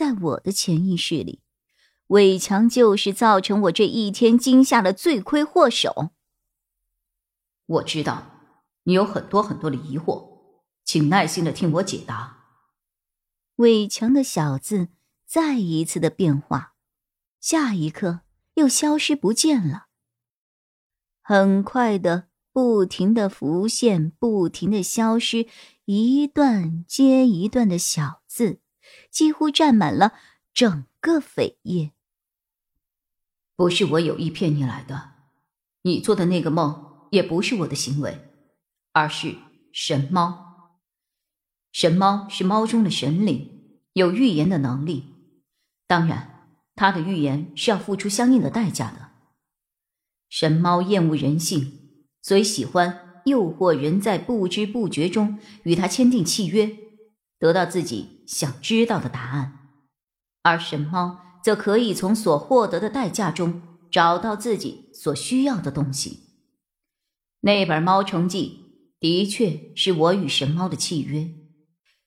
在我的潜意识里，伟强就是造成我这一天惊吓的罪魁祸首。我知道你有很多很多的疑惑，请耐心的听我解答。伟强的小字再一次的变化，下一刻又消失不见了。很快的，不停的浮现，不停的消失，一段接一段的小字。几乎占满了整个扉页。不是我有意骗你来的，你做的那个梦也不是我的行为，而是神猫。神猫是猫中的神灵，有预言的能力。当然，它的预言是要付出相应的代价的。神猫厌恶人性，所以喜欢诱惑人在不知不觉中与它签订契约，得到自己。想知道的答案，而神猫则可以从所获得的代价中找到自己所需要的东西。那本《猫城记》的确是我与神猫的契约，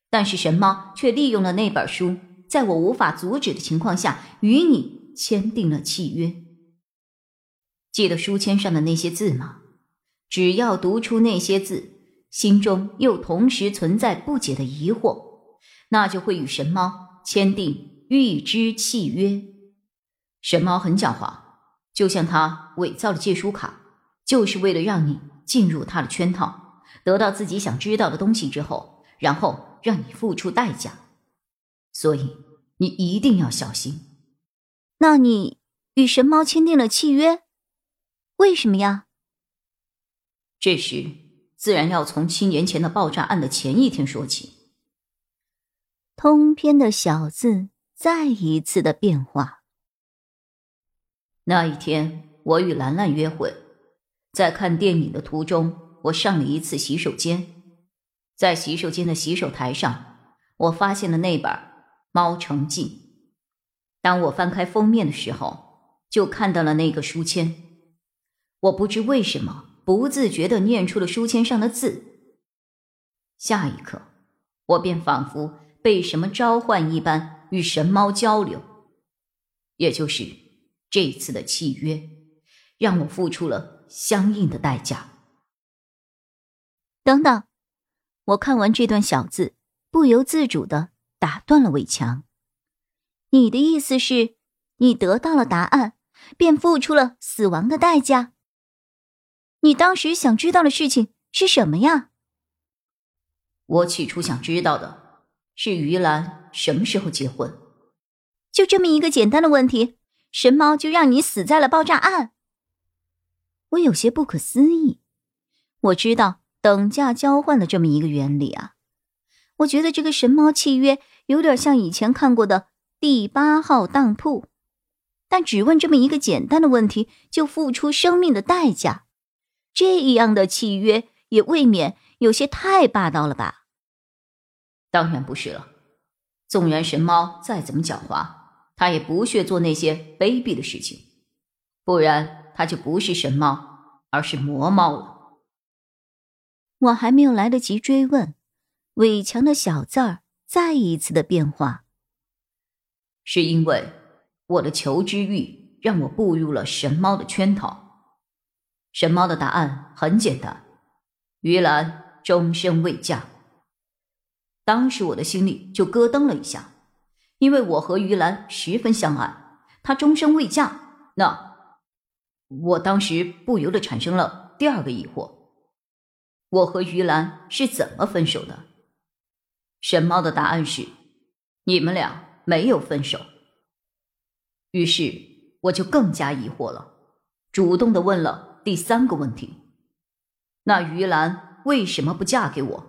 但是神猫却利用了那本书，在我无法阻止的情况下，与你签订了契约。记得书签上的那些字吗？只要读出那些字，心中又同时存在不解的疑惑。那就会与神猫签订预知契约。神猫很狡猾，就像他伪造了借书卡，就是为了让你进入他的圈套，得到自己想知道的东西之后，然后让你付出代价。所以你一定要小心。那你与神猫签订了契约，为什么呀？这时自然要从七年前的爆炸案的前一天说起。通篇的小字再一次的变化。那一天，我与兰兰约会，在看电影的途中，我上了一次洗手间，在洗手间的洗手台上，我发现了那本《猫城记》。当我翻开封面的时候，就看到了那个书签。我不知为什么，不自觉的念出了书签上的字。下一刻，我便仿佛……被什么召唤一般与神猫交流，也就是这次的契约，让我付出了相应的代价。等等，我看完这段小字，不由自主的打断了伟强。你的意思是，你得到了答案，便付出了死亡的代价？你当时想知道的事情是什么呀？我起初想知道的。是于兰什么时候结婚？就这么一个简单的问题，神猫就让你死在了爆炸案。我有些不可思议。我知道等价交换的这么一个原理啊，我觉得这个神猫契约有点像以前看过的第八号当铺，但只问这么一个简单的问题就付出生命的代价，这样的契约也未免有些太霸道了吧？当然不是了。纵然神猫再怎么狡猾，他也不屑做那些卑鄙的事情，不然他就不是神猫，而是魔猫了。我还没有来得及追问，伟强的小字儿再一次的变化。是因为我的求知欲让我步入了神猫的圈套。神猫的答案很简单：于兰终身未嫁。当时我的心里就咯噔了一下，因为我和于兰十分相爱，她终身未嫁，那我当时不由得产生了第二个疑惑：我和于兰是怎么分手的？神猫的答案是：你们俩没有分手。于是我就更加疑惑了，主动的问了第三个问题：那于兰为什么不嫁给我？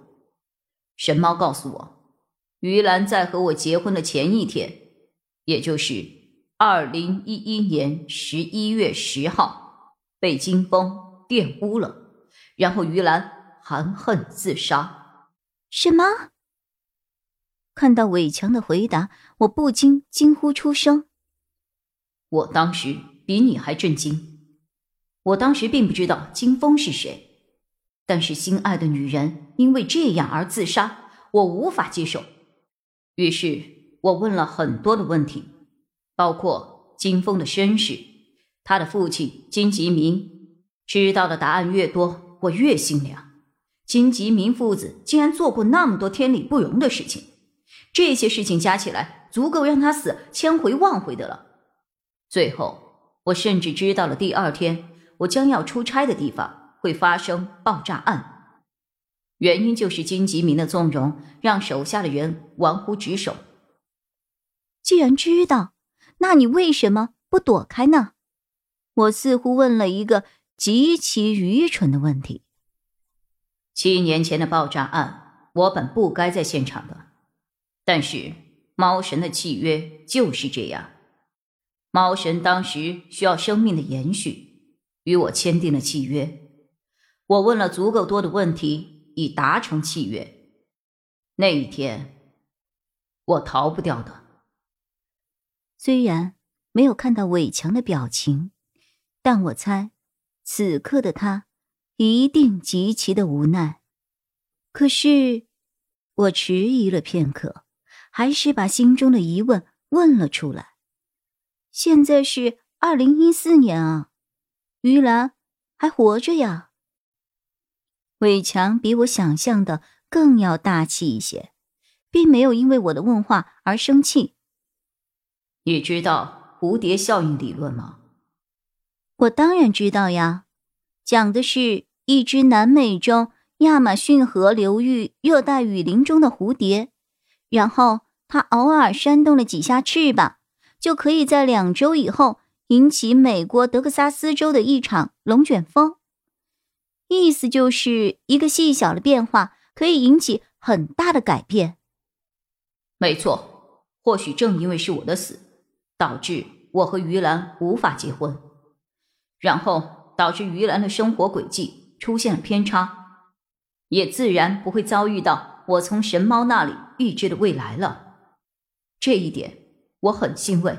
神猫告诉我，于兰在和我结婚的前一天，也就是二零一一年十一月十号，被金风玷污了，然后于兰含恨自杀。什么？看到伟强的回答，我不禁惊呼出声。我当时比你还震惊，我当时并不知道金峰是谁，但是心爱的女人因为这样而自杀，我无法接受。于是我问了很多的问题，包括金峰的身世，他的父亲金吉明。知道的答案越多，我越心凉。金吉明父子竟然做过那么多天理不容的事情，这些事情加起来足够让他死千回万回的了。最后，我甚至知道了第二天我将要出差的地方会发生爆炸案，原因就是金吉明的纵容，让手下的人玩忽职守。既然知道，那你为什么不躲开呢？我似乎问了一个极其愚蠢的问题。七年前的爆炸案，我本不该在现场的，但是猫神的契约就是这样。猫神当时需要生命的延续，与我签订了契约。我问了足够多的问题，以达成契约。那一天，我逃不掉的。虽然没有看到伟强的表情，但我猜，此刻的他一定极其的无奈。可是，我迟疑了片刻，还是把心中的疑问问了出来。现在是二零一四年啊，于兰还活着呀。伟强比我想象的更要大气一些，并没有因为我的问话而生气。你知道蝴蝶效应理论吗？我当然知道呀，讲的是一只南美洲亚马逊河流域热带雨林中的蝴蝶，然后它偶尔扇动了几下翅膀。就可以在两周以后引起美国德克萨斯州的一场龙卷风。意思就是一个细小的变化可以引起很大的改变。没错，或许正因为是我的死，导致我和于兰无法结婚，然后导致于兰的生活轨迹出现了偏差，也自然不会遭遇到我从神猫那里预知的未来了。这一点。我很欣慰。